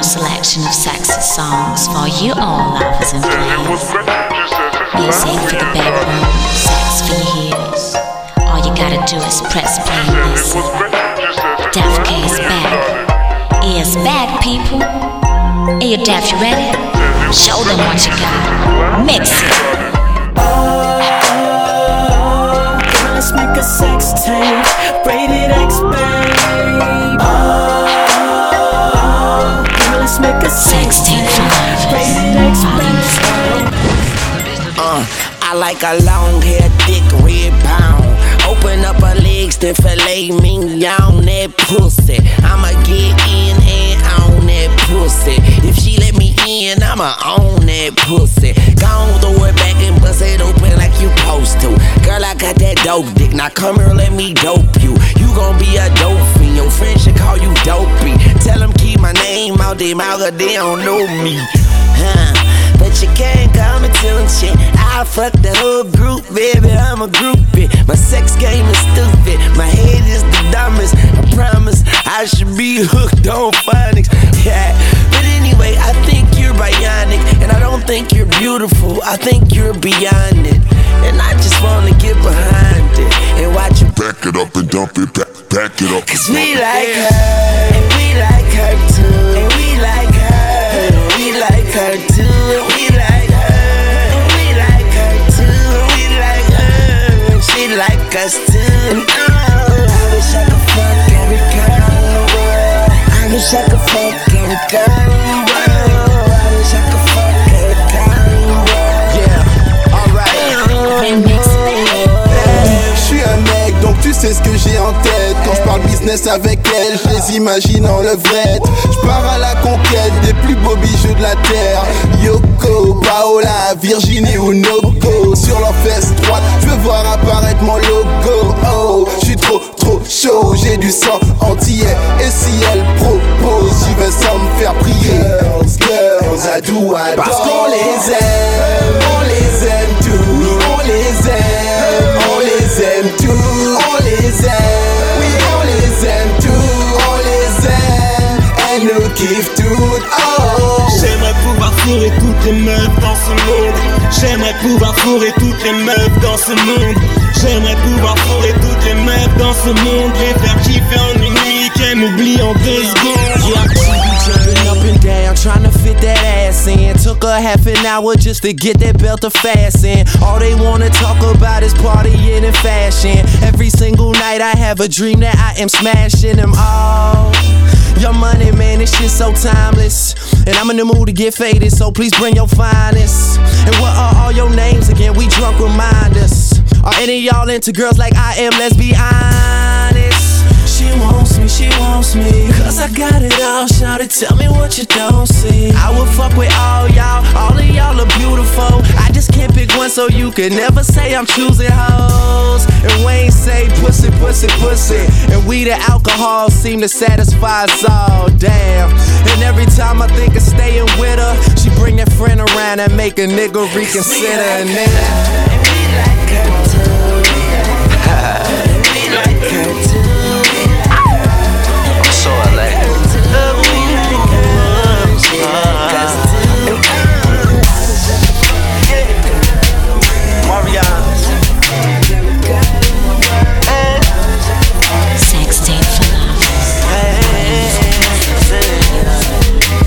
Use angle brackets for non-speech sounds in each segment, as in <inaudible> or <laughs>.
your selection of sexy songs for you all lovers and players. Music for the bedroom, sex for your heels. All you gotta do is press play and listen. Def K is back. Is back, people. Hey, you Def, you ready? Show them what you got. Mix it. let's make a sex tape. Rated X, babe. Oh, let's make a sex tape. Rated X, babe. Uh, I like a long hair, thick red pound. Open up her legs, then fillet me on that pussy. I'ma get in and on that pussy. If she I'ma own that pussy. Gon' throw it back and bust it open like you supposed to. Girl, I got that dope dick. Now come here, let me dope you. You gon' be a dope fiend. Your friends should call you dopey. Tell them keep my name out their mouth, cause they don't know me. Huh. But you can't come and tell shit. I fuck the whole group, baby. I'm a groupie. My sex game is stupid. My head is the dumbest. I promise I should be hooked on phonics. Yeah. But anyway, I think bionic. And I don't think you're beautiful. I think you're beyond it. And I just wanna get behind it and watch you Back it up and dump it, back, back it up. Cause we like her, and we like her too. And we like her, and we like her too. And we like her, and we like her too. And we like her, and she like us too. I wish I could fuck every girl in the world. I wish I could fuck every girl in the world. Sais ce que j'ai en tête. Quand je parle business avec elle, je les imagine en levrette. Je pars à la conquête des plus beaux bijoux de la terre. Yoko, Paola, Virginie ou Noko. Sur leurs fesses droites, je veux voir apparaître mon logo. Oh, je suis trop, trop chaud, j'ai du sang entier. Et si elle propose, j'y vais sans me faire prier. Girls, girls, Parce qu'on les aime, on les aime tous. On les aime, J'aimerais pouvoir fourrer toutes les meufs dans ce monde. J'aimerais pouvoir fourrer toutes les meufs dans ce monde. Les faire kiffer en une nuit, qu'elles m'oublient en deux secondes. Jumping up and down, trying to fit that ass in. Took her half an hour just to get that belt to fasten. All they wanna talk about is partying and fashion. Every single night I have a dream that I am smashing them all. Your money, man, this shit so timeless. And I'm in the mood to get faded, so please bring your finest. And what are all your names again? We drunk, remind us. Are any y'all into girls like I am? Let's be honest. She wants me. Cause I got it all, shout it, tell me what you don't see. I would fuck with all y'all, all of y'all are beautiful. I just can't pick one, so you can never say I'm choosing hoes. And Wayne say pussy, pussy, pussy. And we the alcohol seem to satisfy us all, damn. And every time I think of staying with her, she bring that friend around and make a nigga reconsider. And <laughs> then. So I for lovers.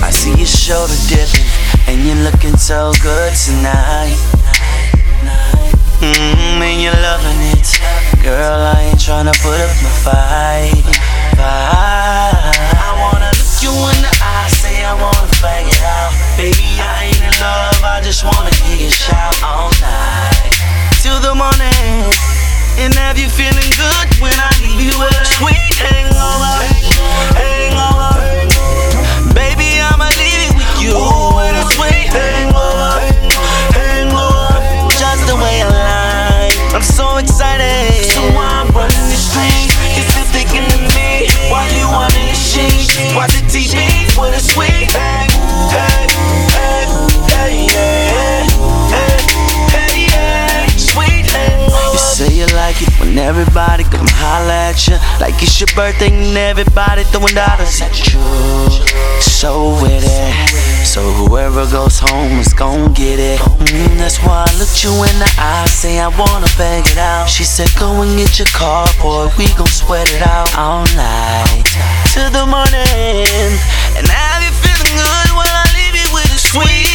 I see your shoulder dipping, and you're looking so good tonight. Mmm, and you're loving it. Girl, I ain't tryna put up my fight. I wanna look you in the say I wanna flag it out. Baby, I ain't in love, I just wanna hear you shout all night. Till the morning. And have you feeling good when I leave you with a sweet? Hangover. When everybody come holla at you, like it's your birthday and everybody throwing dollars at you. So with it, so whoever goes home is gon' get it. Mm, that's why I looked you in the eye, say I wanna bang it out. She said, Go and get your car, boy, we gon' sweat it out all night to the morning. And now you feeling good while I leave you with a sweet.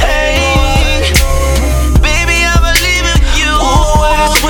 Hey.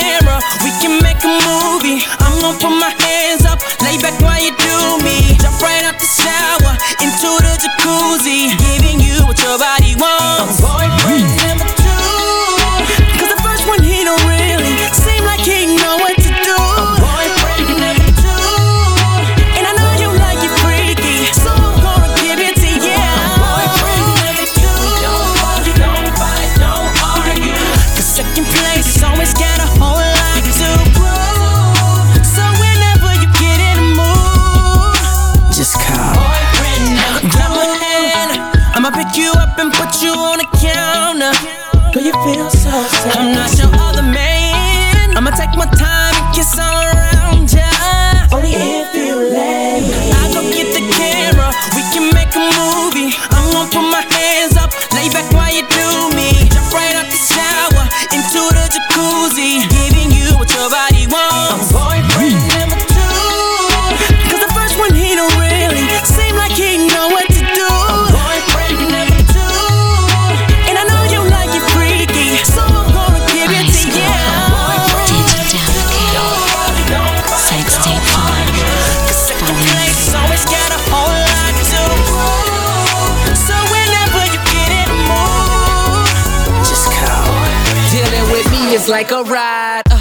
camera, we can make a movie. I'm gonna put my hands up, lay back while you do me. Jump right out is like a ride.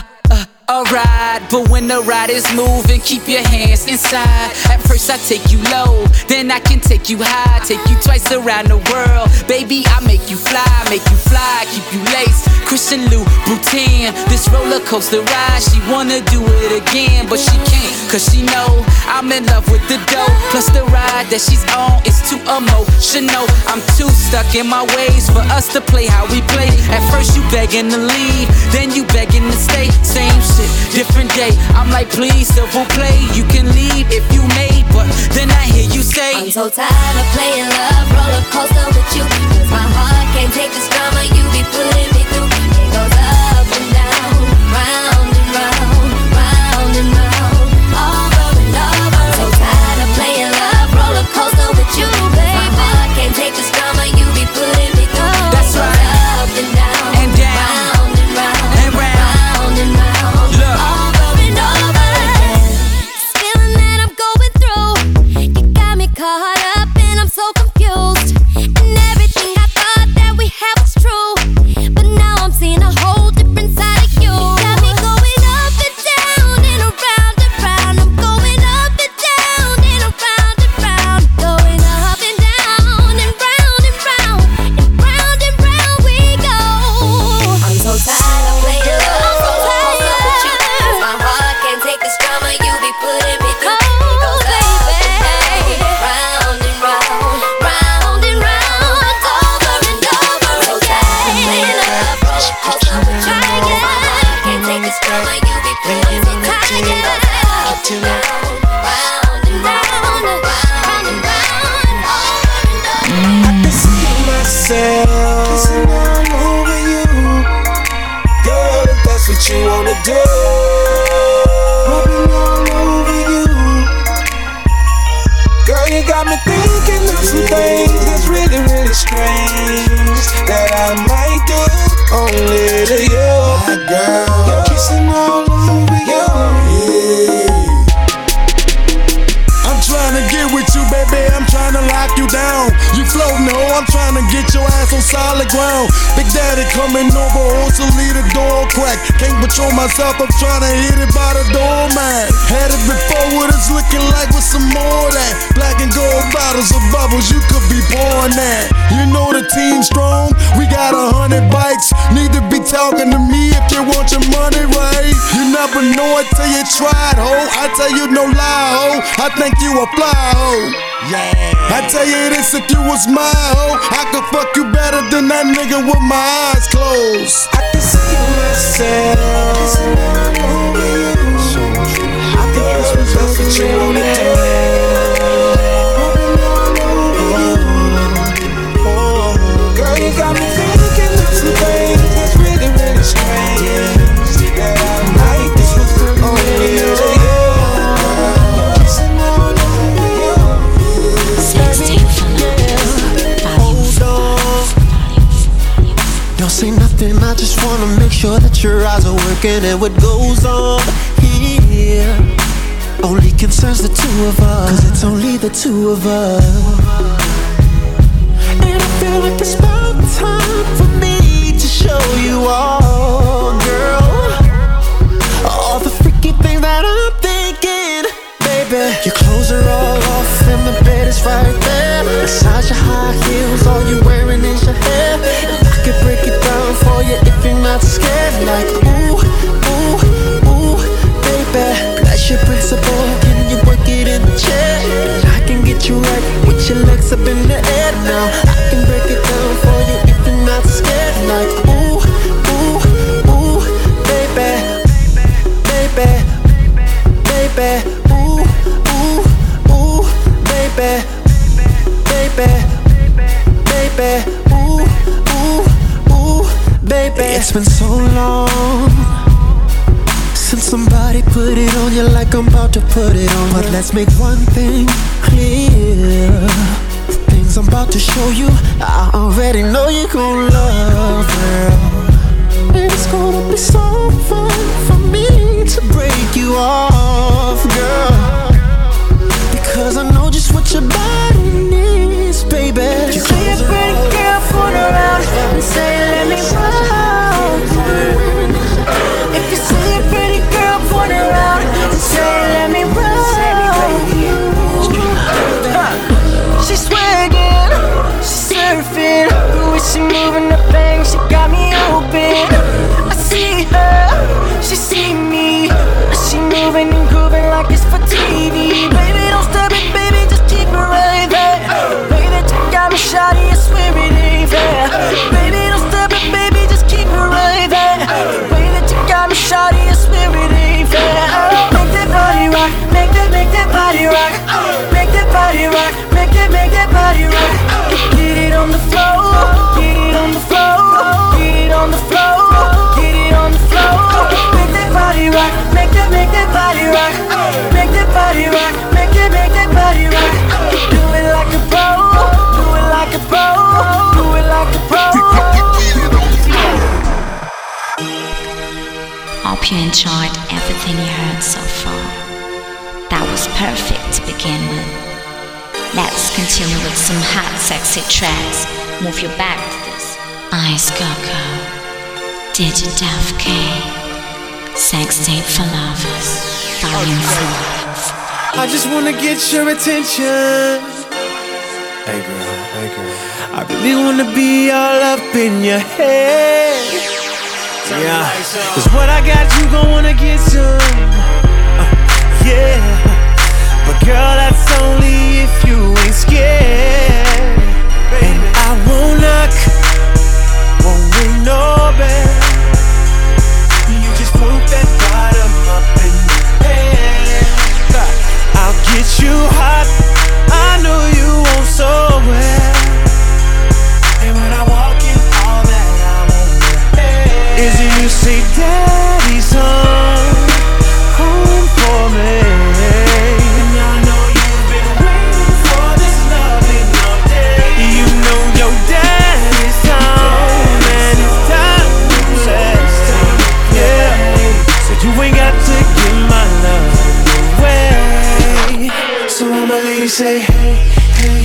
A ride, but when the ride is moving, keep your hands inside. At first, I take you low, then I can take you high. Take you twice around the world. Baby, I make you fly, make you fly, keep you laced. Christian Lou Boutin, this roller coaster ride. She wanna do it again, but she can't, cause she know I'm in love with the dough. Plus, the ride that she's on is too emotional. I'm too stuck in my ways for us to play how we play. At first, you begging to leave, then you begging to stay. Same shit, different day. I'm like, please, civil play. You can leave if you made, but then I hear you say, I'm so tired of playing love roller coaster with you. Cause my heart can't take this drama you be putting only to you. My girl, you're kissing all over you. I'm trying to get with you, baby. I'm trying to lock you down. You floating, oh, I'm trying to get your ass on solid ground. Big Daddy coming over, oh, also lead the crack. Can't control myself, I'm trying to hit it by the doormat. Had it before, what it's looking like with some more of that. Black and gold bottles of bubbles, you could be born that. You know the team strong, we got a hundred bikes. Need to be talking to me if you want your money right. You never know it till you try it, ho. I tell you no lie, ho. I think you a fly, ho. Yeah. I tell you this, if you was my hoe, I could fuck you better than that nigga with my eyes closed. I can see myself. I think this was best for you. Wanna make sure that your eyes are working and what goes on here only concerns the two of us. Cause it's only the two of us. And I feel like it's about time for me to show you all, girl. All the freaky things that I'm thinking, baby. Your clothes are all off and the bed is right there. Besides your high heels, all you Like, ooh, ooh, ooh, baby. That's your principle. Can you work it in the chair? I can get you right with your legs up in the air now. Been so long since somebody put it on you like I'm about to put it on. But let's make one thing clear. The things I'm about to show you, I already know you gon' love, girl. It's gonna be so fun for me to break you off, girl. Because I know just what your body needs, baby. You see a pretty girl fool around and say, body rock, make that, make that body rock. Do it like a pro, do it like a pro, do it like a pro. Hope you enjoyed everything you heard so far. That was perfect to begin with. Let's continue with some hot, sexy tracks. Move your back to this. Ice Coco, Did you Digital K, Sex Tape for Lovers, Volume 4. I just wanna get your attention. Hey girl, hey girl. I really wanna be all up in your head. Yeah, cause what I got, you gon' wanna get some. Uh, yeah, but girl, that's only if you ain't scared. And I won't knock, won't ring no bell. I'll get you hot. I know you want so well. And when I walk in, all that I want is you say, Daddy's home, They say, hey, hey,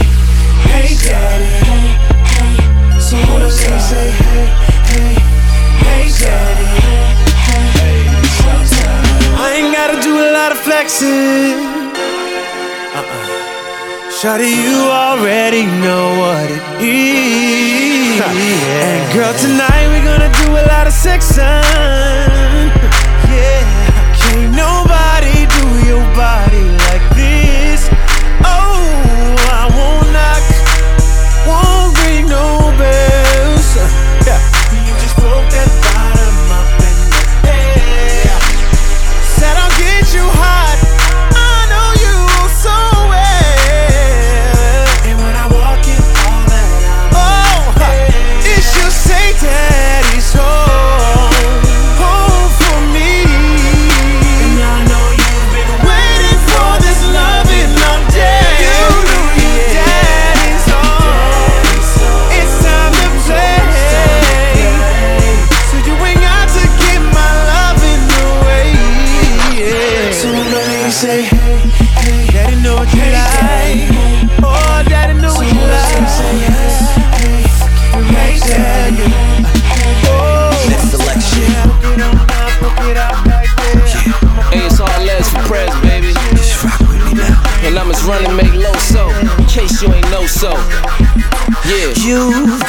hey, daddy. Hey, hey, so who does they say, hey, hey, hey, daddy? Hey, hey, I ain't gotta do a lot of flexing. Uh-uh. Shawty, you already know what it is. <laughs> And girl, tonight we're gonna do a lot of sexing.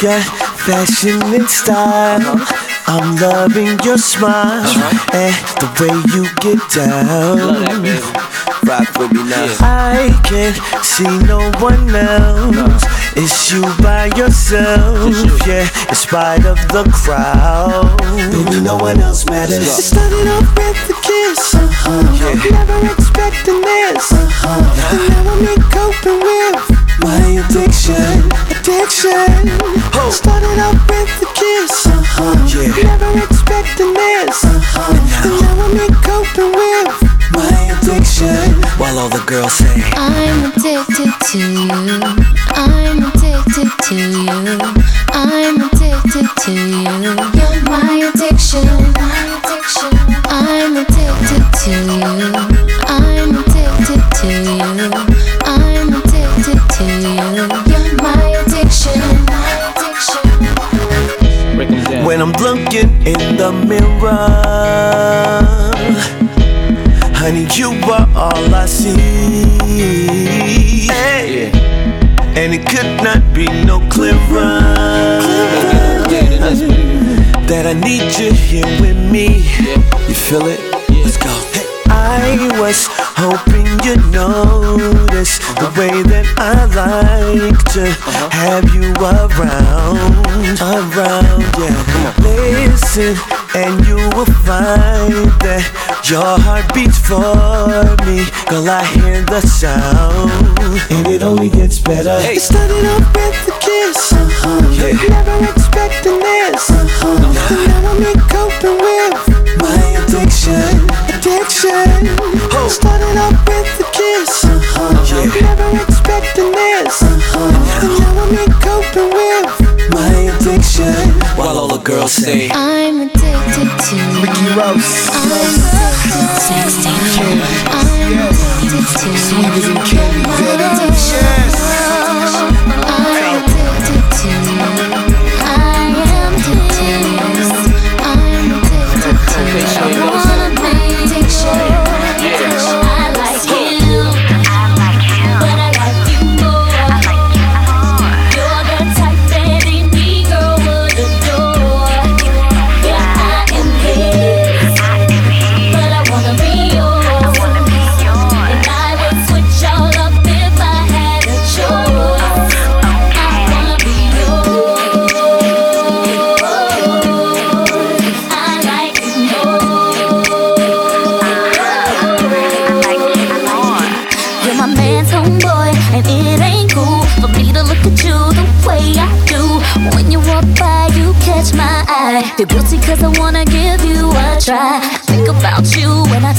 You've fashion and style. I'm loving your smile and the way you get down. Love that. Rock with me now. I can't see no one else. It's you by yourself, yeah. In spite of the crowd, baby, no one else matters. It started off with a kiss, uh-huh. Never expecting this, uh-huh. And now I'm in coping with my addiction, addiction. Started off with a kiss, uh-huh. Never expecting this, uh-huh. And now I'm in coping with my addiction. While all the girls say, I'm addicted to you. I'm addicted to you. I'm addicted to you. You're my addiction. My addiction. I'm addicted to you. I'm addicted to you. When I'm looking in the mirror, honey, you are all I see. Hey. And it could not be no clearer that I need you here with me. You feel it? Let's go. Hey. I was hoping you'd notice the way that I like to have you around, around, yeah. Listen, and you will find that your heart beats for me. Girl, I hear the sound, and it only gets better. It started off with a kiss, uh-huh. never expecting this, uh-huh. now I'm coping with my addiction, addiction. Started off with a kiss, uh-huh. never expecting this, uh-huh. and now I'm coping with my addiction. while all the girls say, I'm addicted to you. Ricky Rose. I'm addicted to you. I'm addicted to. Sweet as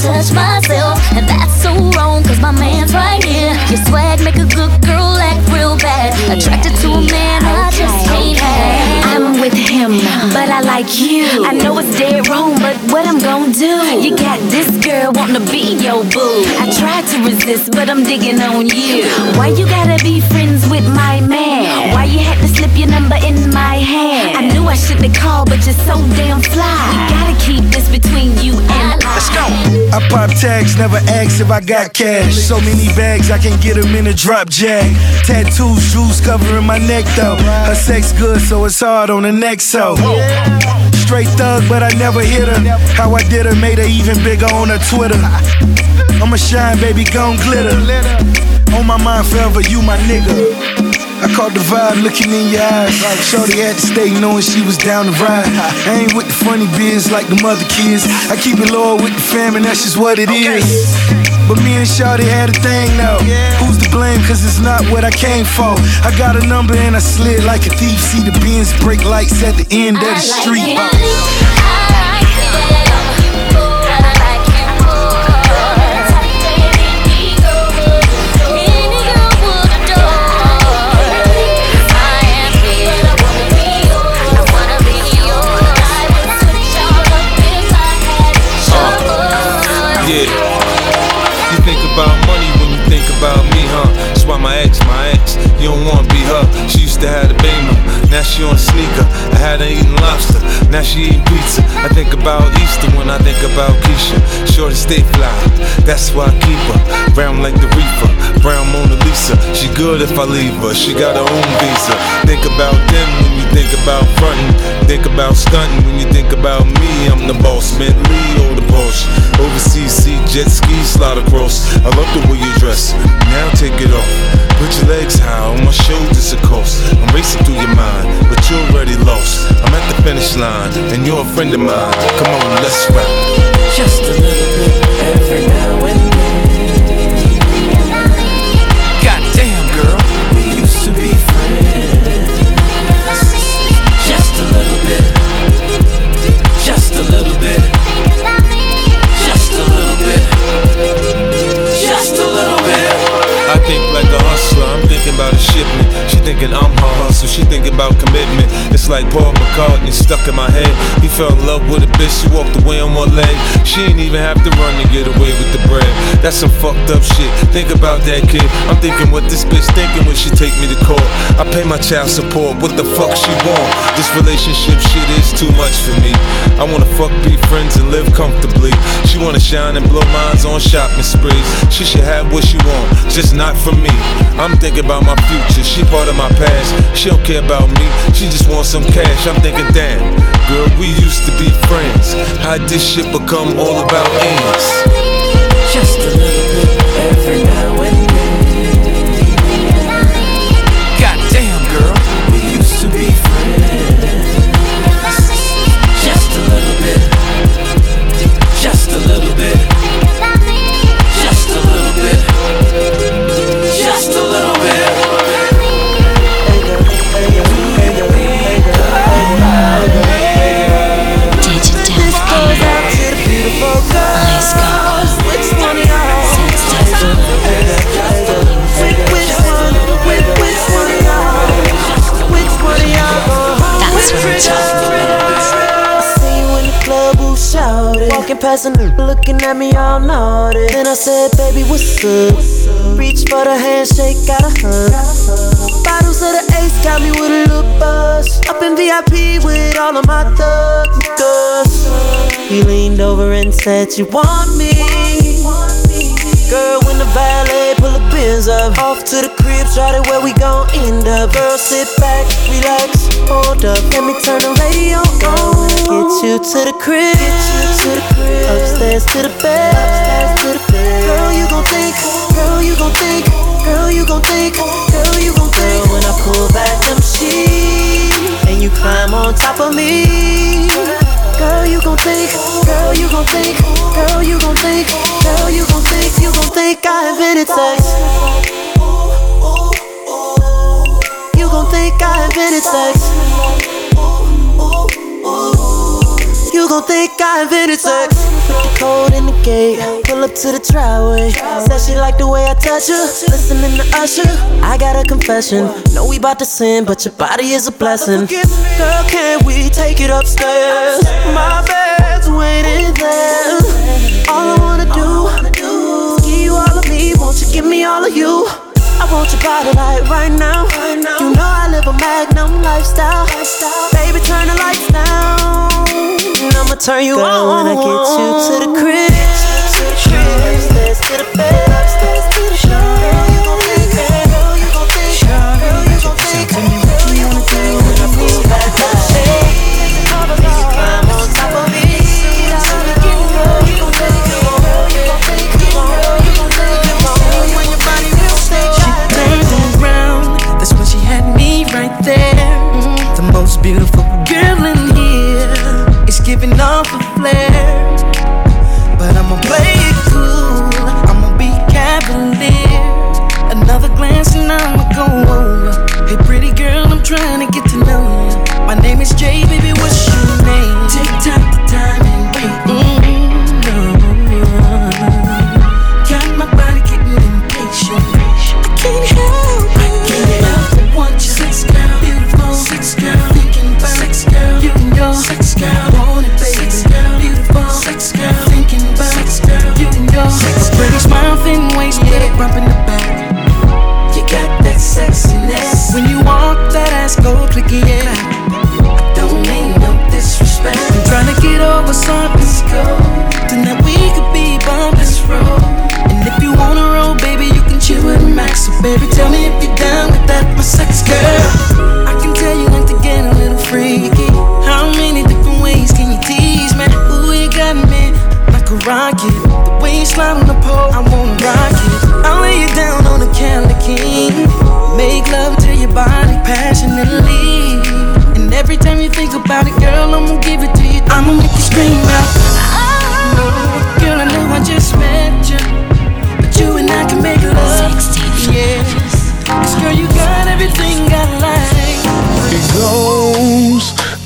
touch myself, and that's so wrong cause my man's right here. Your swag make a good girl act real bad. Attracted to a man I just can't have. I'm with him, but I like you. I know it's dead wrong, but what I'm gonna do? You got this girl wanting to be your boo. I tried to resist, but I'm digging on you. Why you gotta be friends with my man? Why you had to slip your number in my hand? I knew I shouldn't have called, but you're so damn fly. I pop tags, never ask if I got cash. So many bags, I can get them in a drop jag. Tattoos, jewels covering my neck though. Her sex good, so it's hard on the neck so. Straight thug, but I never hit her. How I did her made her even bigger on her Twitter. I'ma shine, baby, gon' glitter. On my mind forever, you my nigga. I caught the vibe looking in your eyes. Shorty had to stay knowing she was down the ride. I ain't with the funny biz like the mother kids. I keep it loyal with the fam, and that's just what it is. But me and Shorty had a thing now. Who's to blame? Cause it's not what I came for. I got a number and I slid like a thief. See the Benz brake lights at the end of the street. Yeah. You think about money when you think about me, huh? That's why my ex, my ex, you don't wanna be her. She used to have the beamer, now she on a sneaker. I had her eating lobster, now she eating pizza. I think about Easter when I think about Keisha. Shorty stay fly, that's why I keep her. Brown like the reefer, brown Mona Lisa. She good if I leave her, she got her own visa. Think about them when you think about frontin'. Think about stunting when you think about me. I'm the boss, or the Porsche. Overseas, see jet ski slide across. I love the way you dress. Now take it off. Put your legs high on my shoulders, of course. I'm racing through your mind, but you're already lost. I'm at the finish line, and you're a friend of mine. Come on, let's ride. Just a little thinking I'm her hustle, she thinking about commitment. It's like Paul McCartney stuck in my head. He fell in love with a bitch, she walked away on one leg. She ain't even have to run to get away with the bread. That's some fucked up shit. Think about that kid. I'm thinking what this bitch thinking when she take me to court. I pay my child support, what the fuck she want? This relationship shit is too much for me. I wanna fuck, be friends, and live comfortably. She wanna shine and blow minds on shopping sprees. She should have what she want, just not for me. I'm thinking about my future, she part of my past. She don't care about me, she just wants some cash. I'm thinking, damn, girl, we used to be friends. How'd this shit become all about ends? Just a n- looking at me all naughty. Then I said, baby, what's up? Reach for the handshake, got a hug. Bottles of the ace got me with a little buzz. Up in VIP with all of my thugs. Cause he leaned over and said, You want me? Girl, when the valet pull the pins up, off to the crib, try to where we gon' end up. Girl, sit back, relax, hold up, let me turn the radio on. Get you to the crib, to the crib, upstairs to the bed, upstairs to the bed. Girl, you gon' think, girl, you gon' think, girl, you gon' think, girl, you gon' think. Girl, when I pull back them sheets and you climb on top of me. Girl, you gon' think, girl, you gon' think, girl, you gon' think, girl, you gon' think, you gon' think I invented sex. Think I invented sex. You gon' think I invented sex. Put the code in the gate, pull up to the driveway. Said she like the way I touch her. Listening to Usher, I got a confession. Know we bout to sin, but your body is a blessing. Girl, can we take it upstairs? My bed's waiting there. All I wanna do give you all of me. Won't you give me all of you? want your body like right now. You know I live a magnum lifestyle. Baby, turn the lights down. and I'ma turn you Girl, on when I get you to the crib. Let's get a bed. Tell me if you're down with that, my sex girl. I can tell you like to get a little freaky. How many different ways can you tease me? Ooh, you got me like a rocket. The way you slide on the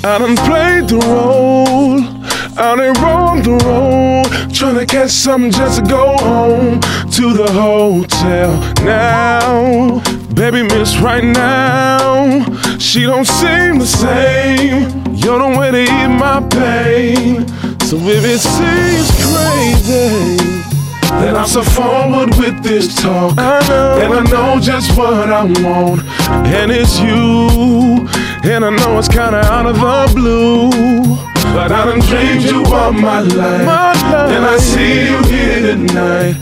I done played the role. I done rolled the road. Tryna catch something just to go home to the hotel now. Baby, miss right now. She don't seem the same. You're the way to eat my pain. So if it seems crazy. Then I'm so forward with this talk. I know. And I know just what I want. And it's you. And I know it's kinda out of the blue. But I done dreamed you all my life. And I see you here tonight.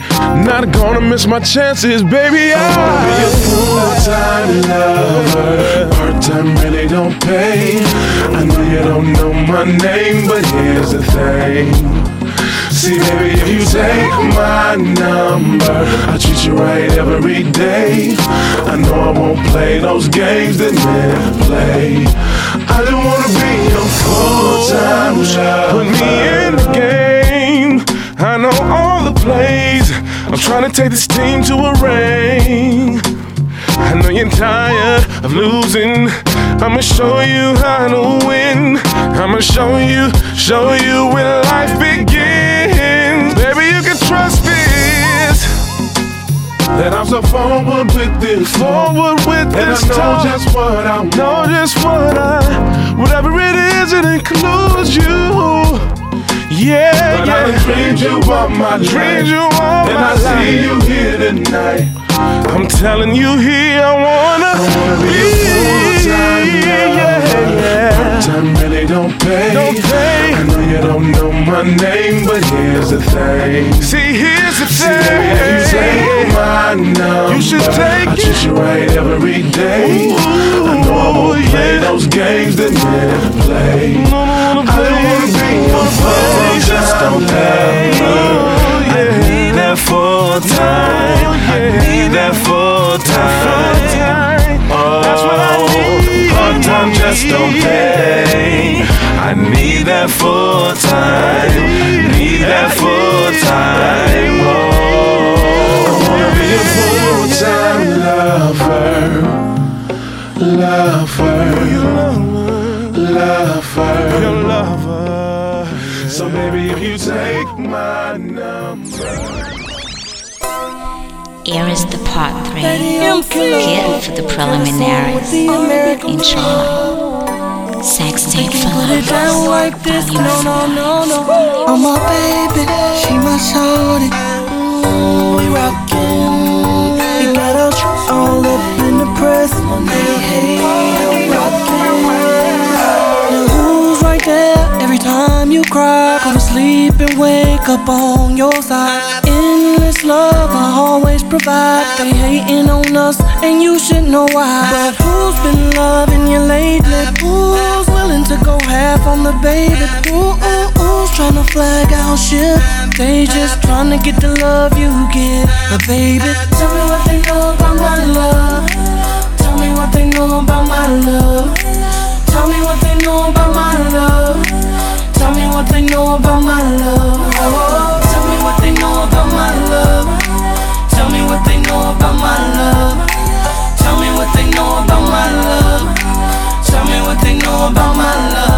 Not gonna miss my chances, baby. I wanna be a full-time lover. Part-time really don't pay. I know you don't know my name, but here's the thing. See, baby, if you take my number, I treat you right every day. I know I won't play those games that men play. I just wanna be your full-time lover. Put me in the game. I know all the plays. I'm trying to take this team to a ring. I know you're tired of losing. I'ma show you how to win. I'ma show you, show you when life begins. Can trust this. That I'm so forward with this, forward with this. And I know talk. just what I want. know just what I, whatever it is, it includes you. Yeah, but yeah. I dreamed you all my life. Dreamed you all and my I life. see you here tonight. I'm telling you here, I wanna, I wanna be, be a full-time yeah, yeah. Part-time really don't pay. don't pay. I know you don't know my name, but here's the thing. See, here's the thing. See, if you take my number, you should take I treat you right every day. Ooh, I know I won't play those games that men play. No, no, I don't wanna be your full just don't. Oh, I need that full oh, time. I need that full time. Just don't pay. I need that full time. Need that full time. Oh, I wanna be a full time lover, lover, lover, lover. So baby, if you take my number. Here is the part three. Get for the preliminaries. Enjoy. Sex tape for lovers. Volume no, no, no. Oh my baby, she my shorty. We rockin'. We got all up in the press. Hey, you cry? Go to sleep and wake up on your side. Endless love I always provide. They hating on us, and you should know why. But who's been loving you lately? Who's willing to go half on the baby? Ooh, ooh, who's trying to flag out shit? They just trying to get the love you get. But baby, tell me what they know about my love. Tell me what they know about my love. Tell me what they know about my love. What they know about my love. Oh, tell me what they know about my love. Tell me what they know about my love. Tell me what they know about my love. Tell me what they know about my love.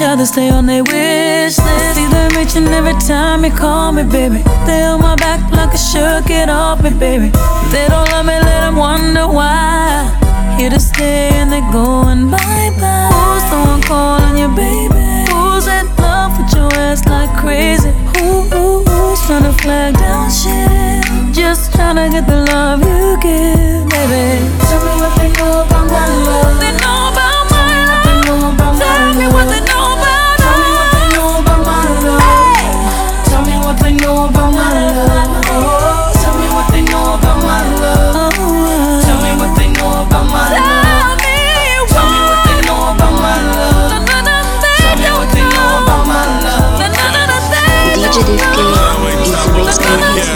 Each other, stay on their wish list. See them reaching every time you call me, baby. They on my back like a shirt, get off me, baby. They don't love me, let them wonder why. Here to stay and they're going bye bye. Who's the one calling you, baby? Who's in love with your ass like crazy? Who, who, who's trying to flag down shit? Just trying to get the love you give, baby. Tell me what they know about my love. They know about about my love. Tell me what they know about my love. Tell me what they know about my love. DJ Defcade is risking his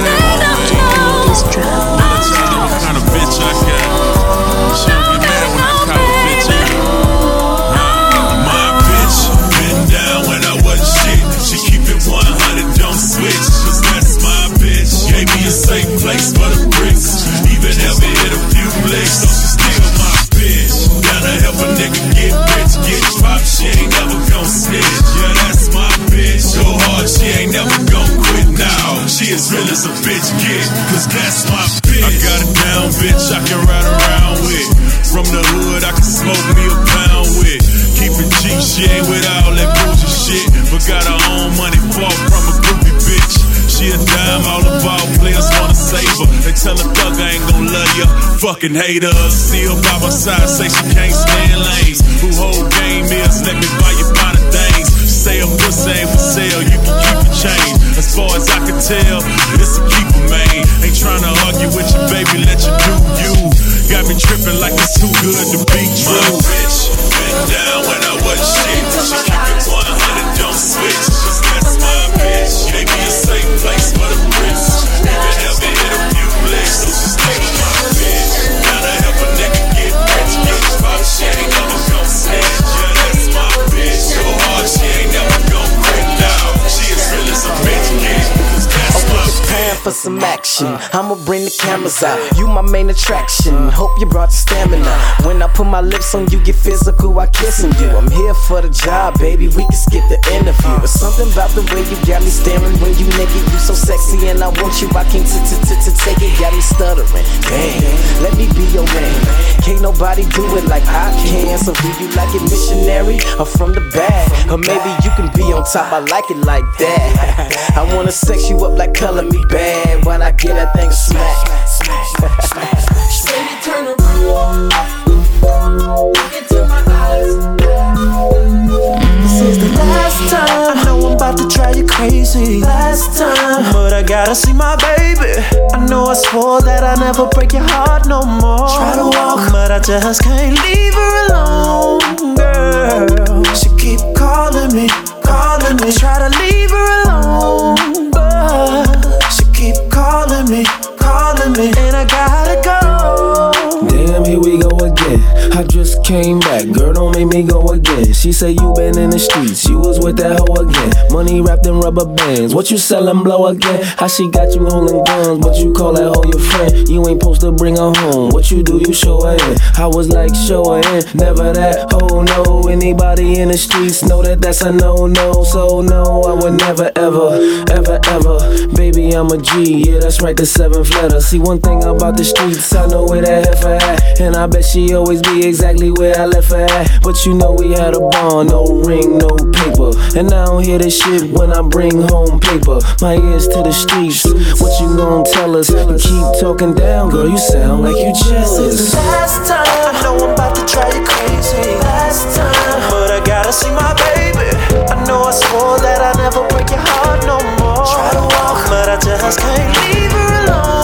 Fucking haters. Still by my side, say she can't stand lanes. Who whole game is, let me buy you finer things. Say a pussy ain't for sale, you can keep your change. As far as I can tell, it's a keeper, man. Ain't tryna argue with you, baby, let you do you. Got me tripping like it's too good to be true. My bitch been down for some action. Uh. I'ma bring the cameras out. You my main attraction. Uh. Hope you brought the stamina. Uh. When I put my lips on you, get physical while kissing you. I'm here for the job, baby. We can skip the interview. But something about the way you got me staring when you naked. You so sexy and I want you. I can't take it. Got me stuttering. Damn, let me be your man. Can't nobody do it like I can. So do you like it missionary or from the back? Or maybe you can be on top. I like it like that. <laughs> I wanna sex you up like Color Me Badd when I get that thing smack. Smash, smash, smash. Baby, turn around. Look into my eyes. This is the last time. I know I'm about to drive you crazy. Last time. But I gotta see my baby. I know I swore that I never break your heart no more. Try to walk, but I just can't leave her alone, girl. She keep calling me, calling me. Try to leave her alone, me, calling me, and I gotta go. Damn, here we go again. I just came back, girl, don't make me go again. She say you been in the streets, you was with that hoe again. Money wrapped in rubber bands, what you sellin' blow again? How she got you holding guns, but you call that hoe your friend. You ain't supposed to bring her home, what you do, you show her in. I was like, show her in, never that hoe, no. Anybody in the streets know that that's a no no, so no, I would never ever, ever, ever. Baby, I'm a G, yeah, that's right, the seventh letter. See, one thing about the streets, I know where that heifer at, and I bet she always always be exactly where I left her at. But you know we had a bond, no ring, no paper. And I don't hear this shit when I bring home paper. My ears to the streets, what you gonna tell us? You keep talking down, girl, you sound like you jealous. Last time, I know I'm about to try you crazy. Last time, but I gotta see my baby. I know I swore that I'd never break your heart no more. Try to walk, but I just can't leave her alone.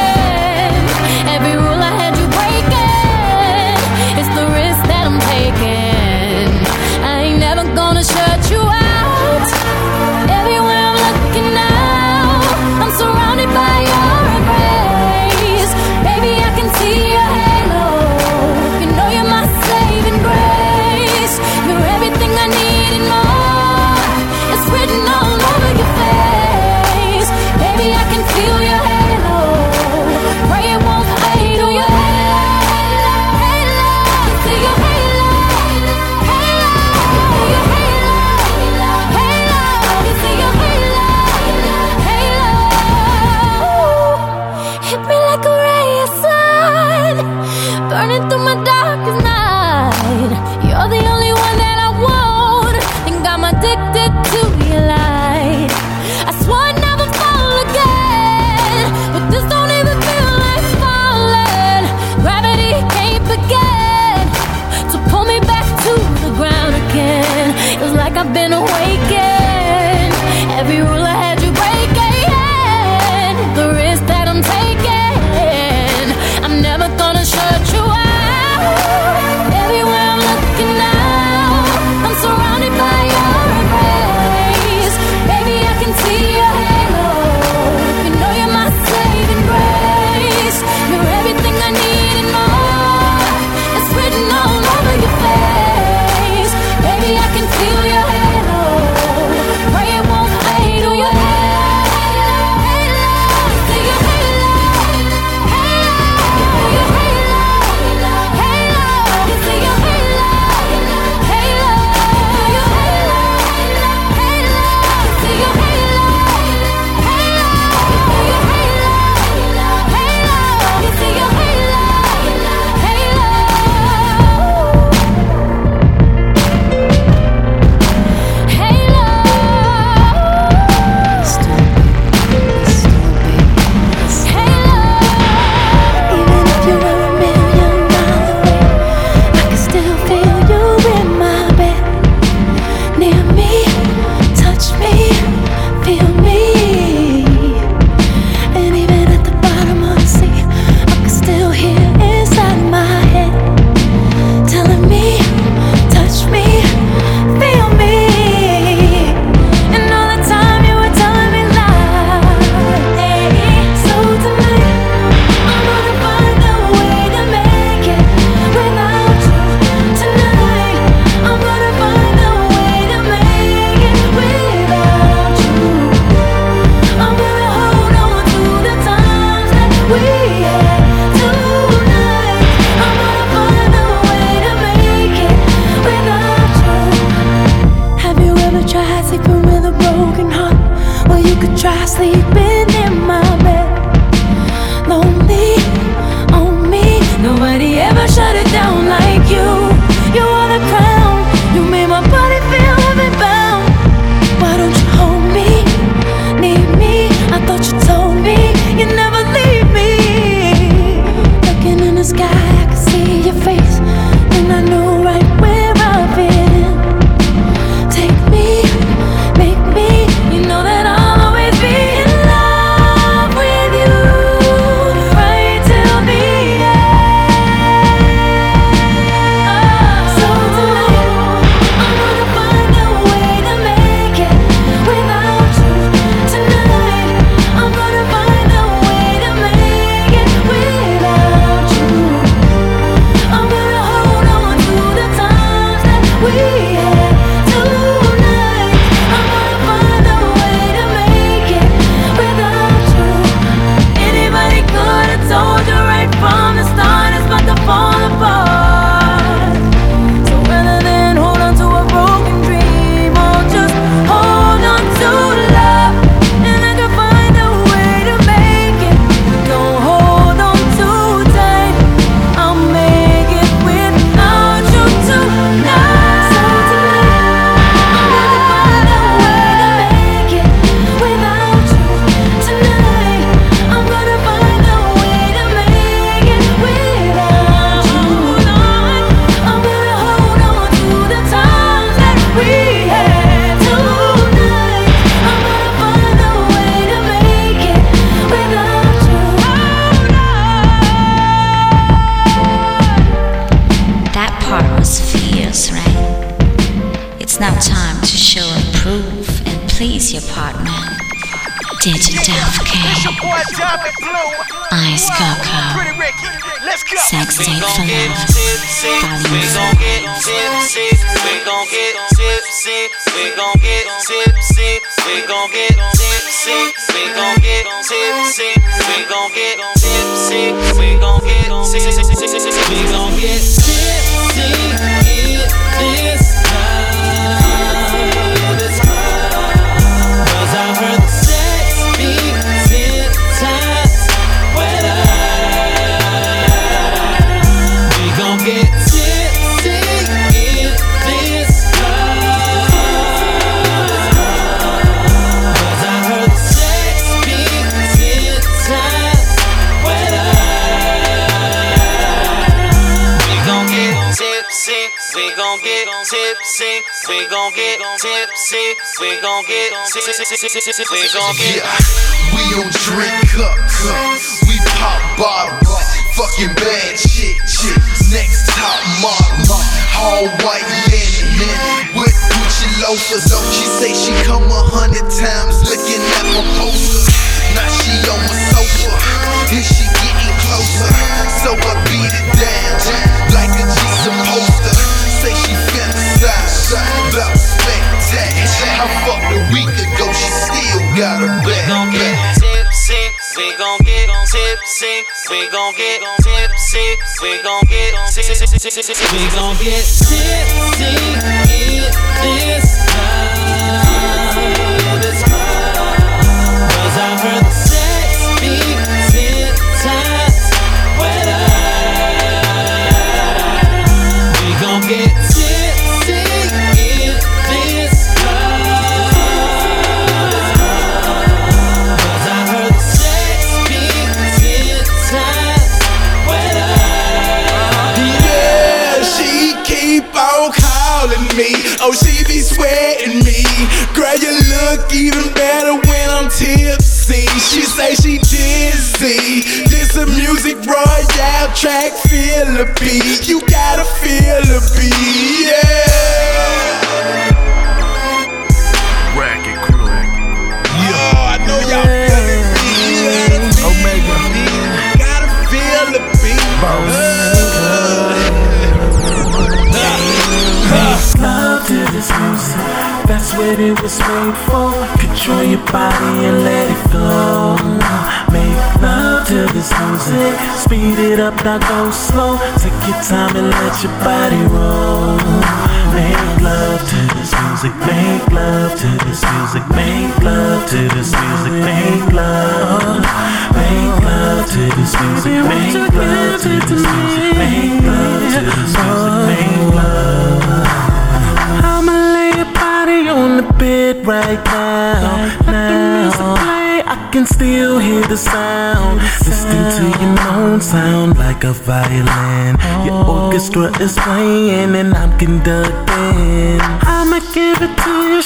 Get tipsy. We gon' get tipsy. We gon' get. We don't drink cup, cup. We pop bottles. Fucking bad shit, shit. Next top model. All white linen. With Gucci loafers. So she say she come a hundred times looking at my poster. Tipsy. We gon' get tipsy. We gon' get tipsy. We gon' get tipsy in this club. Be sweating me. Girl, you look even better when I'm tipsy. She say she dizzy. This a music royale track, feel the beat. You gotta feel the beat, yeah. That's it was made for. Control your body and let it flow. Make love to this music, speed it up, now go slow. Take your time and let your body roll. Make love to this music, make love to this music, make love to this music, make love. Make love to this music, make love to this music, make love to this music, make love. I'ma lay your body on the bed right now. The music play, I can still hear the sound. Listening to your moan sound like a violin. Your orchestra is playing and I'm conducting. It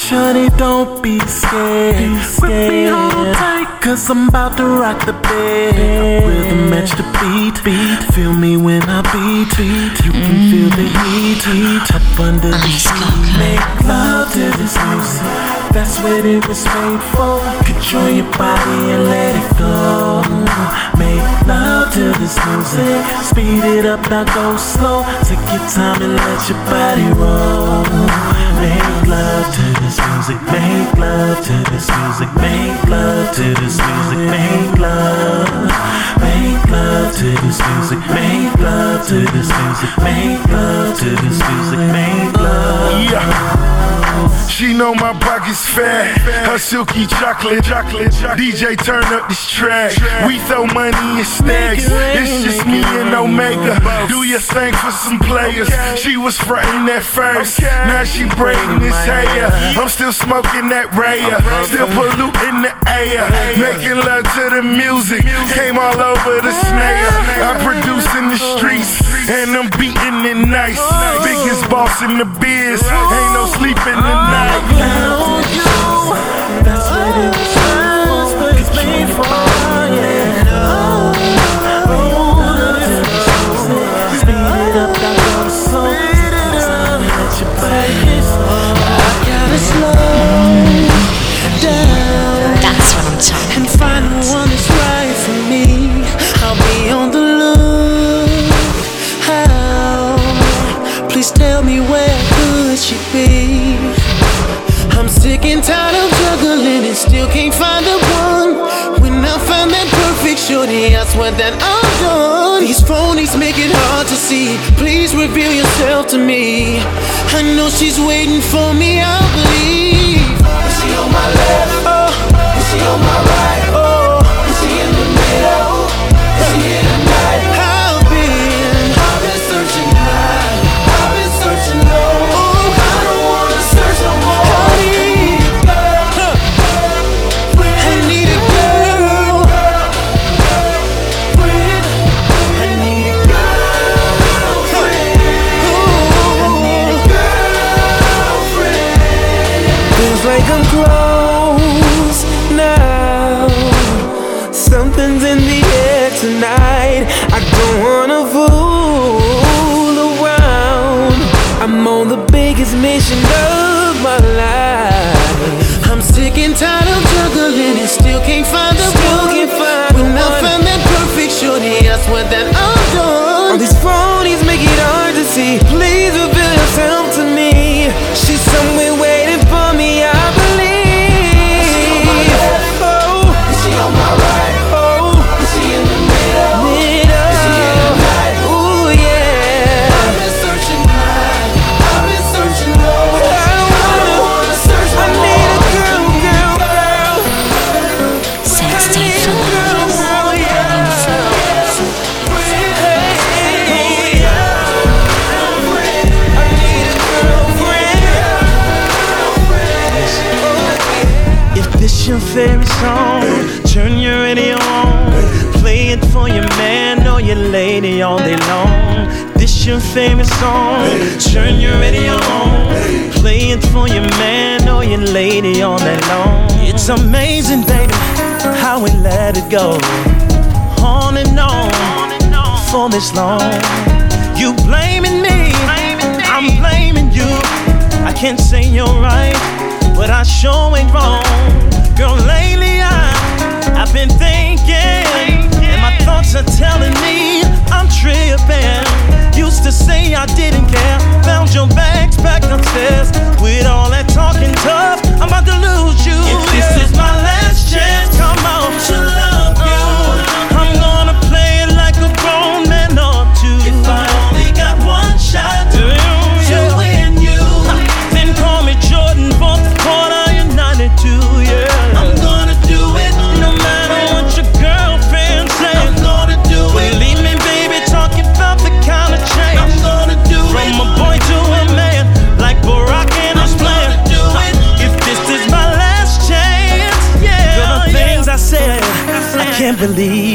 to you, shorty, don't be scared. Grip me hold tight, cause I'm about to rock the bed. Rhythm match the beat, beat. Feel me when I beat, beat. You can feel the mm-hmm. heat, heat. Up under the sheet. Make love to this music. That's what it was made for. Control your body and let it go. Make love to this music. Speed it up, now go slow. Take your time and let your body roll. Make love to this music. Make love to this music. Make love to this music. Make love. Love to this music. Make love to this music. Make love to this music. Make love. Yeah. She know my pockets fat. Her silky chocolate, chocolate, DJ turn up this track. We throw money in stacks. It's just me and Omega. Do your thing for some players. She was frontin' at first. Now she braiding this hair. I'm still smoking that raya. Still polluting the air. Making love to the music. Came all over the I produce in the streets. And I'm beating it nice. Biggest boss in the biz. Ain't no sleeping tonight. That's what it was. Made for, Tell to me. I know she's waiting for me. this long. believe.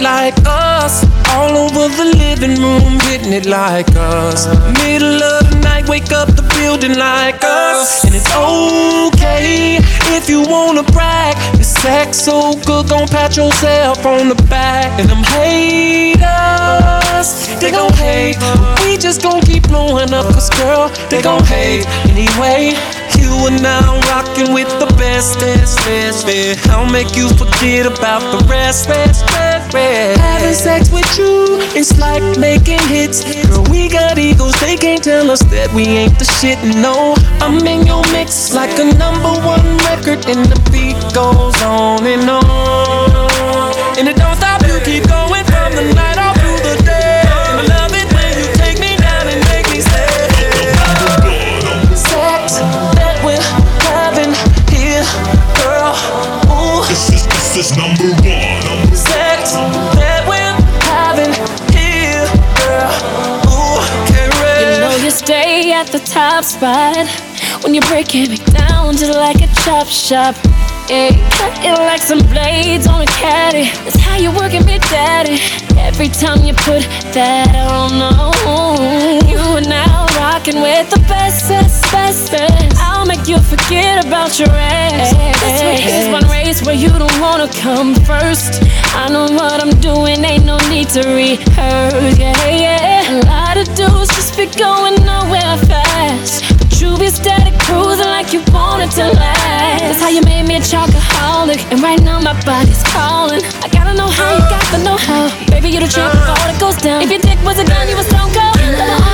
Like us. All over the living room, hitting it like us. Middle of the night, wake up the building like us. And it's okay if you wanna brag. Your sex so good, gon' pat yourself on the back. And them haters, they gon' hate. We just gon' keep blowing up, cause girl, they gon' hate. Anyway, you are now rocking with the best, best, best, best. I'll make you forget about the rest, rest, rest, rest. Having sex with you, it's like making hits. Girl, we got egos, they can't tell us that we ain't the shit. No, I'm in your mix like a number one record, and the beat goes on and on. And it don't stop, you keep going from the night top spot when you're breaking me down just like a chop shop. Yeah, cut it like some blades on a caddy. That's how you working me, daddy. Every time you put that on, no, you are now rocking with the best, best, best. I'll make you forget about your ex. Where you don't wanna come first. I know what I'm doing, ain't no need to rehearse. Yeah, yeah. A lot of dudes just be going nowhere fast. But you be steady cruising like you want it to last. That's how you made me a chocoholic. And right now my body's calling. I gotta know how you got the know how. Baby, you the trick before it goes down. If your dick was a gun, you was stone cold. Let the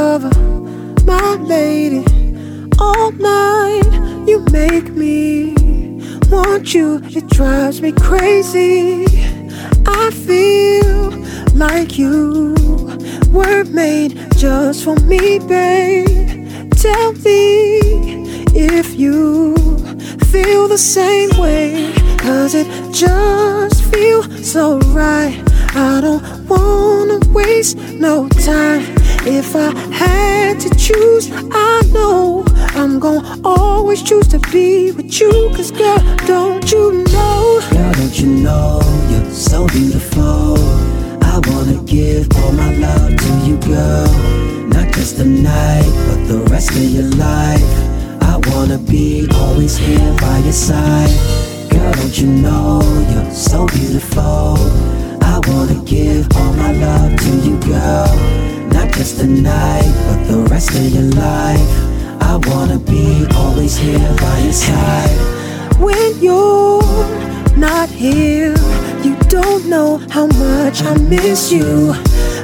lover, my lady. All night you make me want you. It drives me crazy. I feel like you were made just for me, babe. Tell me if you feel the same way. Cause it just feels so right. I don't wanna waste no time. If I had to choose, I know I'm gonna always choose to be with you. Cause girl, don't you know? Girl, don't you know you're so beautiful? I wanna give all my love to you, girl. Not just tonight, but the rest of your life. I wanna be always here by your side. Girl, don't you know you're so beautiful? I wanna give all my love to you, girl. Just tonight, but the rest of your life. I wanna be always here by your side. When you're not here, you don't know how much I miss you.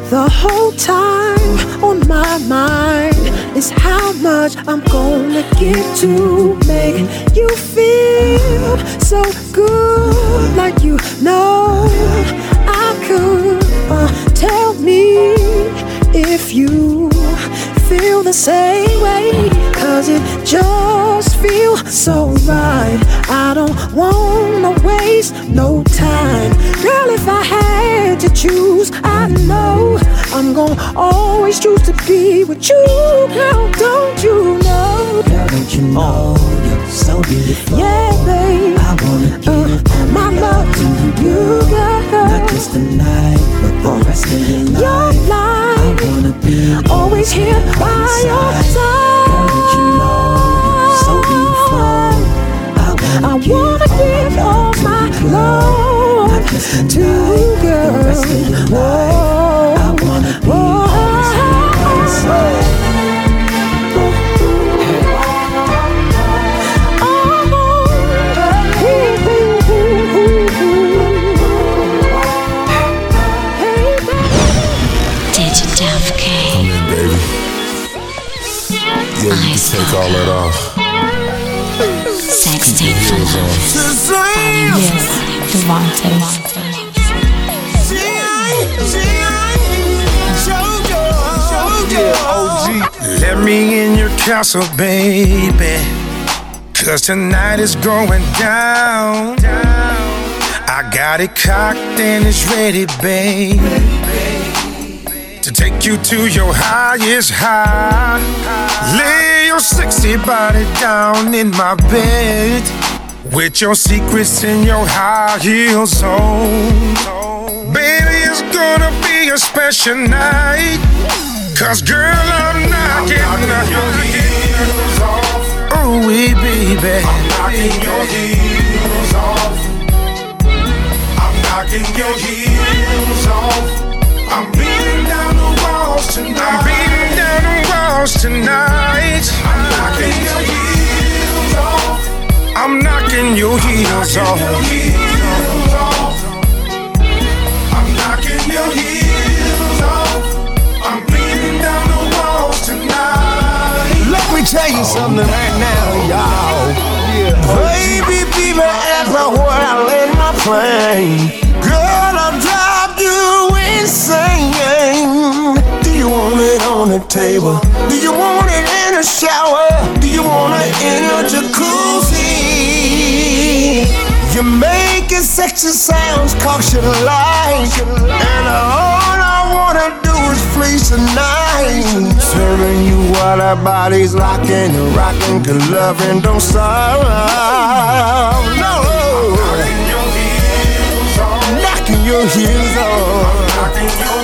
The whole time on my mind is how much I'm gonna give to make you feel so good, like you know I could. Uh, tell me if you feel the same way, cause it just feels so right. I don't wanna waste no time. Girl, if I had to choose, I know I'm gonna always choose to be with you. Girl, don't you know? Girl, don't you know you're so beautiful? Yeah, babe. I wanna give uh, all my love to you, girl. Not just tonight, but the rest of your life. Your life. I wanna be always here by your side. Girl, you know so beautiful. I wanna give all my love to you, girl. Whoa, I wanna be oh, Yeah, you can take all that off. Sex tape for love. Yes, Devontae. Let me in your castle, baby. Cause tonight is going down. I got it cocked and it's ready, babe. To take you to your highest high. Lay your sexy body down in my bed. With your secrets in your high heels on. Baby, it's gonna be a special night. Cause girl, I'm knocking your heels off. Oh, we baby. I'm knocking your heels off. I'm knocking your heels off. I'm walls tonight. I'm beating down the walls tonight. I'm knocking your heels off. I'm knocking your heels off. I'm knocking your heels off. I'm beating down the walls tonight. Let me tell you something right now, y'all. Baby, baby, everywhere I land my plane. Girl, I'll drive you insane. You want it on the table? Do you want it in the shower? Do you want it in a jacuzzi? You're making sexy sounds, caution light. And all I wanna do is fleece tonight. Serving you while our bodies locking and rocking, cause loving don't stop. No. Knocking your heels off.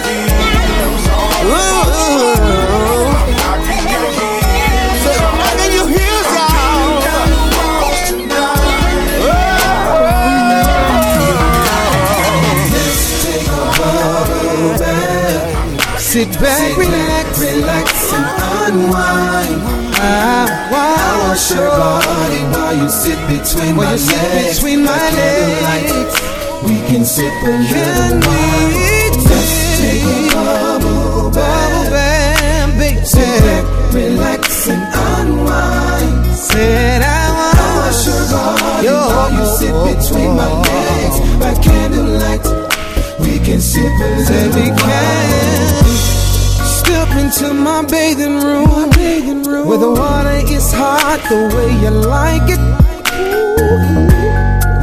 Sit back, relax, relax and unwind. Ah, I, I want your body while you sit between While my you sit legs. between my candlelight, We can sip a little wine. Let's take a bubble bath. baby. Sit back, relax and unwind. I want, I want your body while you sit between my legs. By candlelight, we can sip a little my bathing room, where the water is hot the way you like it.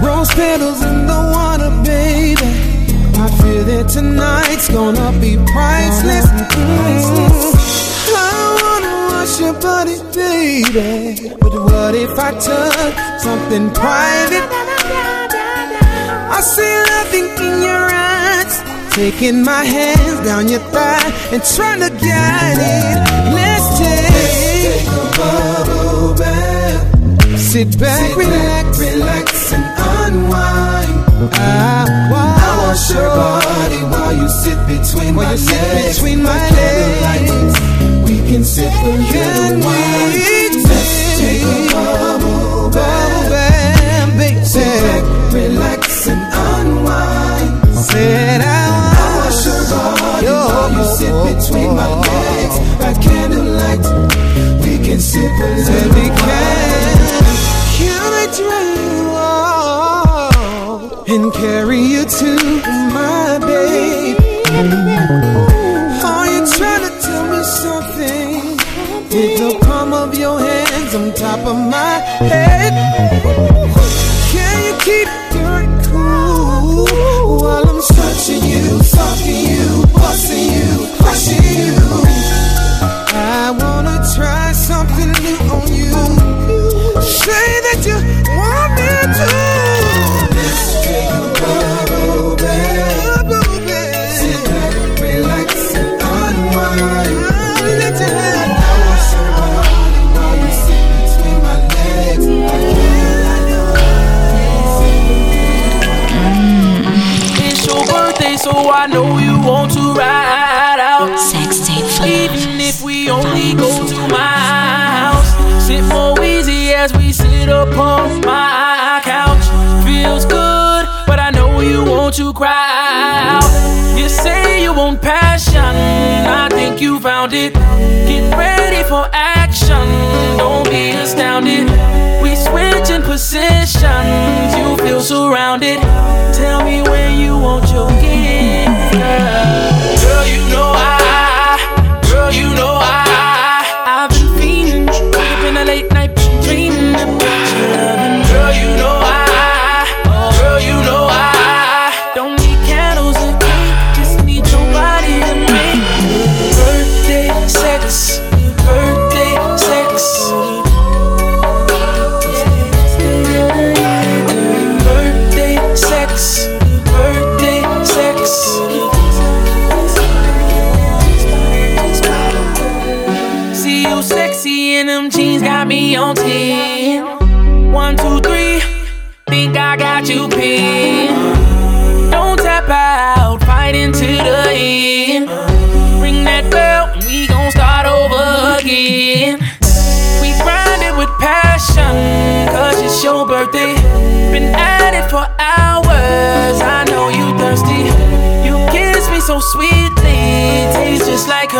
Rose petals in the water, baby. I feel that tonight's gonna be priceless. Mm. I wanna wash your body, baby. But what if I touch something private? I see nothing in your eyes. Taking my hands down your thigh and trying to guide it. Let's take a bubble bath. Sit back, Sit relax, back, relax and unwind. I I want your body while you sit between While my you sit legs. between my candlelight, We can sip a little wine. Let's take a bubble bath. baby. Sit back, relax and unwind. Said I I want your body while you sit between my legs. By candlelight, we can sip a little wine. Can you off and carry you to my babe? Are you trying to tell me something? With the palm of your hands on top of my head. Can you keep your cool while I'm Touching you, fucking you, busting you, crushing you. I try something new on you. Say that you want me to. Sit back, relax, unwind. I you it's your birthday, so I know you want to ride. found it. Get ready.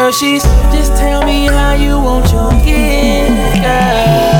Hershey's. Just tell me how you want your gift, girl.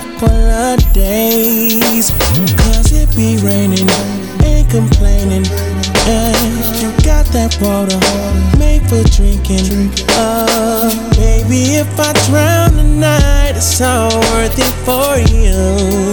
couple of days. Cause it be raining Ain't complaining. And you got that water made for drinking. Oh, baby, if I drown tonight, it's all worth it for you.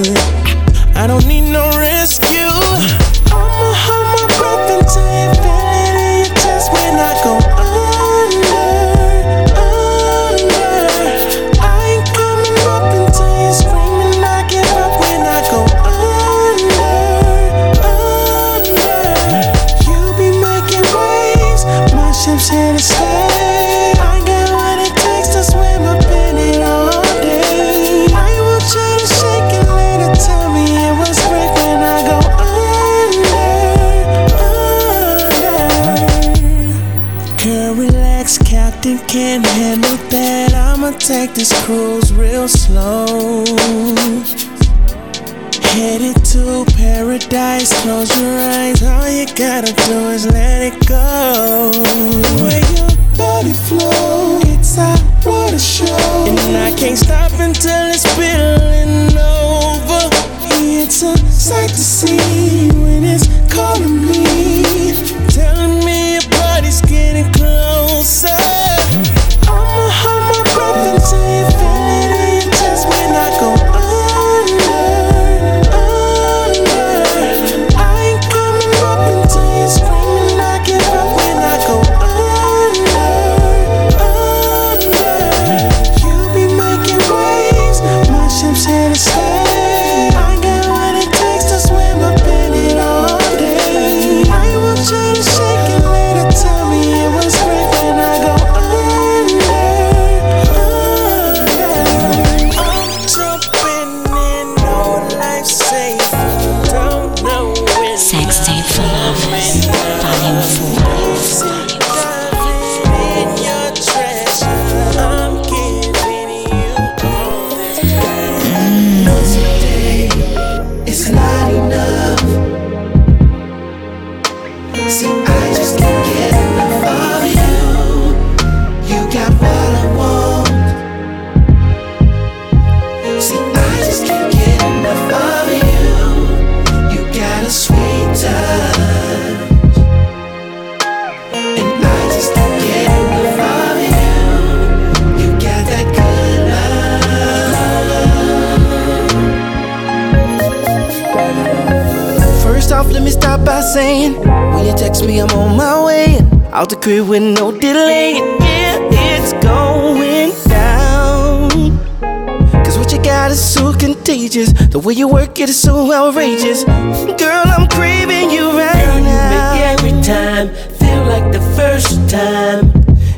pages. The way you work it is so outrageous. Girl, I'm craving you right Girl, you now. Girl, you make every time feel like the first time.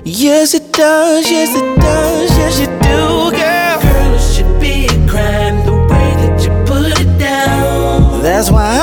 Yes, it does. Yes, it does. Yes, you do, girl. Girl, it should be a crime the way that you put it down. That's why.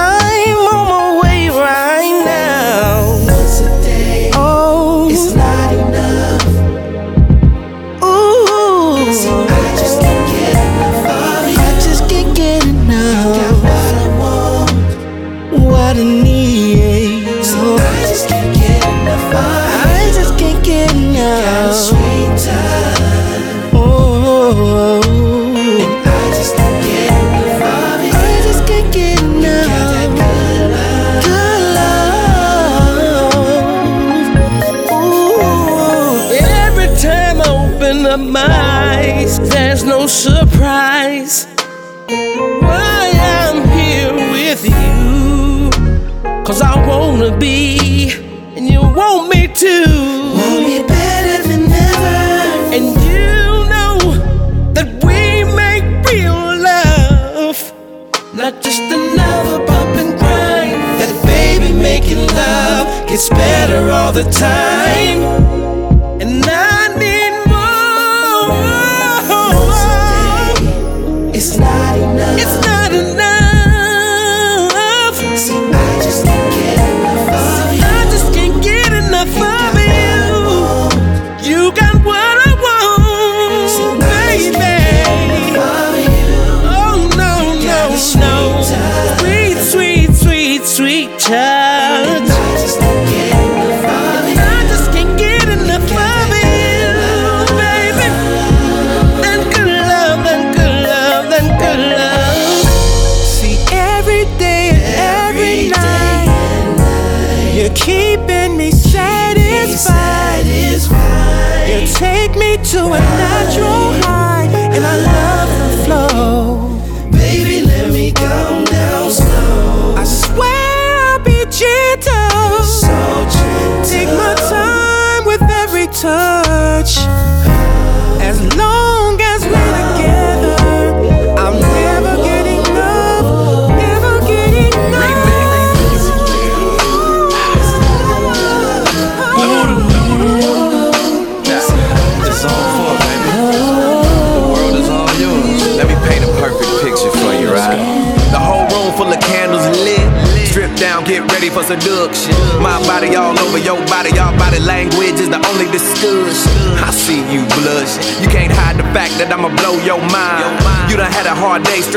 It's better all the time.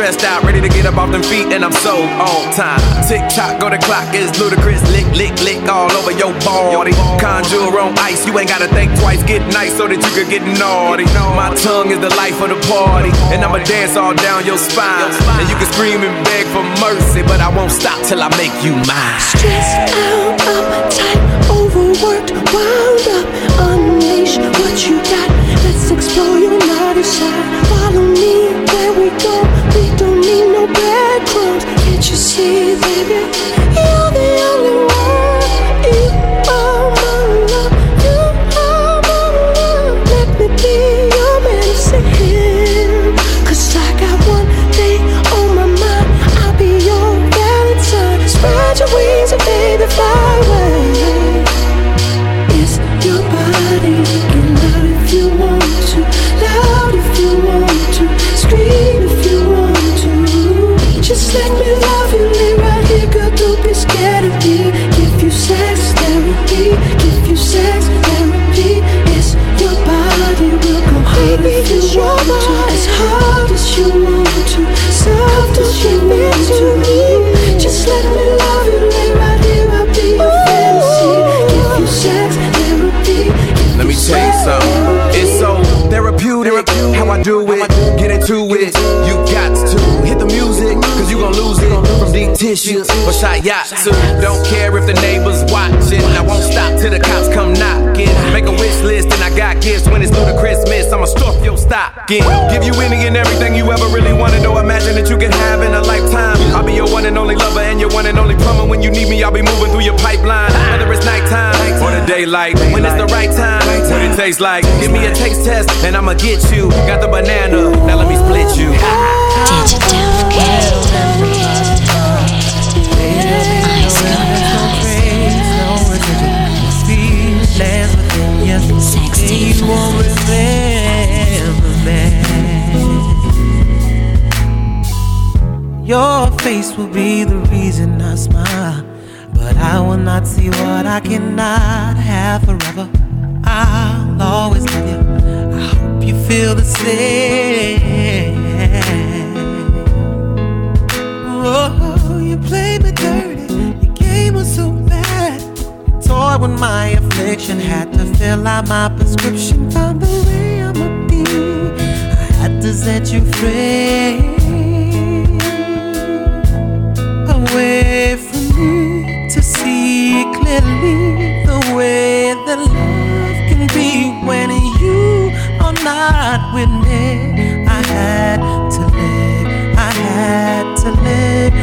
stressed out, ready to get up off them feet, and I'm so on time. Tick tock, go the clock, is ludicrous. Lick, lick, lick all over your body. Conjure on ice, you ain't gotta think twice. Get nice so that you could get naughty. My tongue is the life of the party, and I'ma dance all down your spine. And you can scream and beg for mercy, but I won't stop till I make you mine. Stressed out, I'm tight, overworked, wound up. Unleash what you got. Let's explore your naughty side. Follow me where we go. Can't you see, baby? fictitious, but shot yachts too. Don't care if the neighbors watching. I won't stop till the cops come knocking. Make a wish list and I got gifts when it's through to Christmas. I'ma stuff your stocking. Give you any and everything you ever really wanted No, imagine that you can have in a lifetime. I'll be your one and only lover and your one and only plumber. When you need me, I'll be moving through your pipeline. Whether it's nighttime or the daylight, when it's the right time, what it tastes like. Give me a taste test and I'ma get you. Got the banana. Now Will be the reason I smile. But I will not see what I cannot have forever. I'll always love you. I hope you feel the same. Oh, you played me dirty. Your game was so bad. You toyed with my affliction. Had to fill out my prescription. Found the way I'ma be. I had to set you free. Away from me to see clearly the way that love can be when you are not with me. I had to live, I had to live,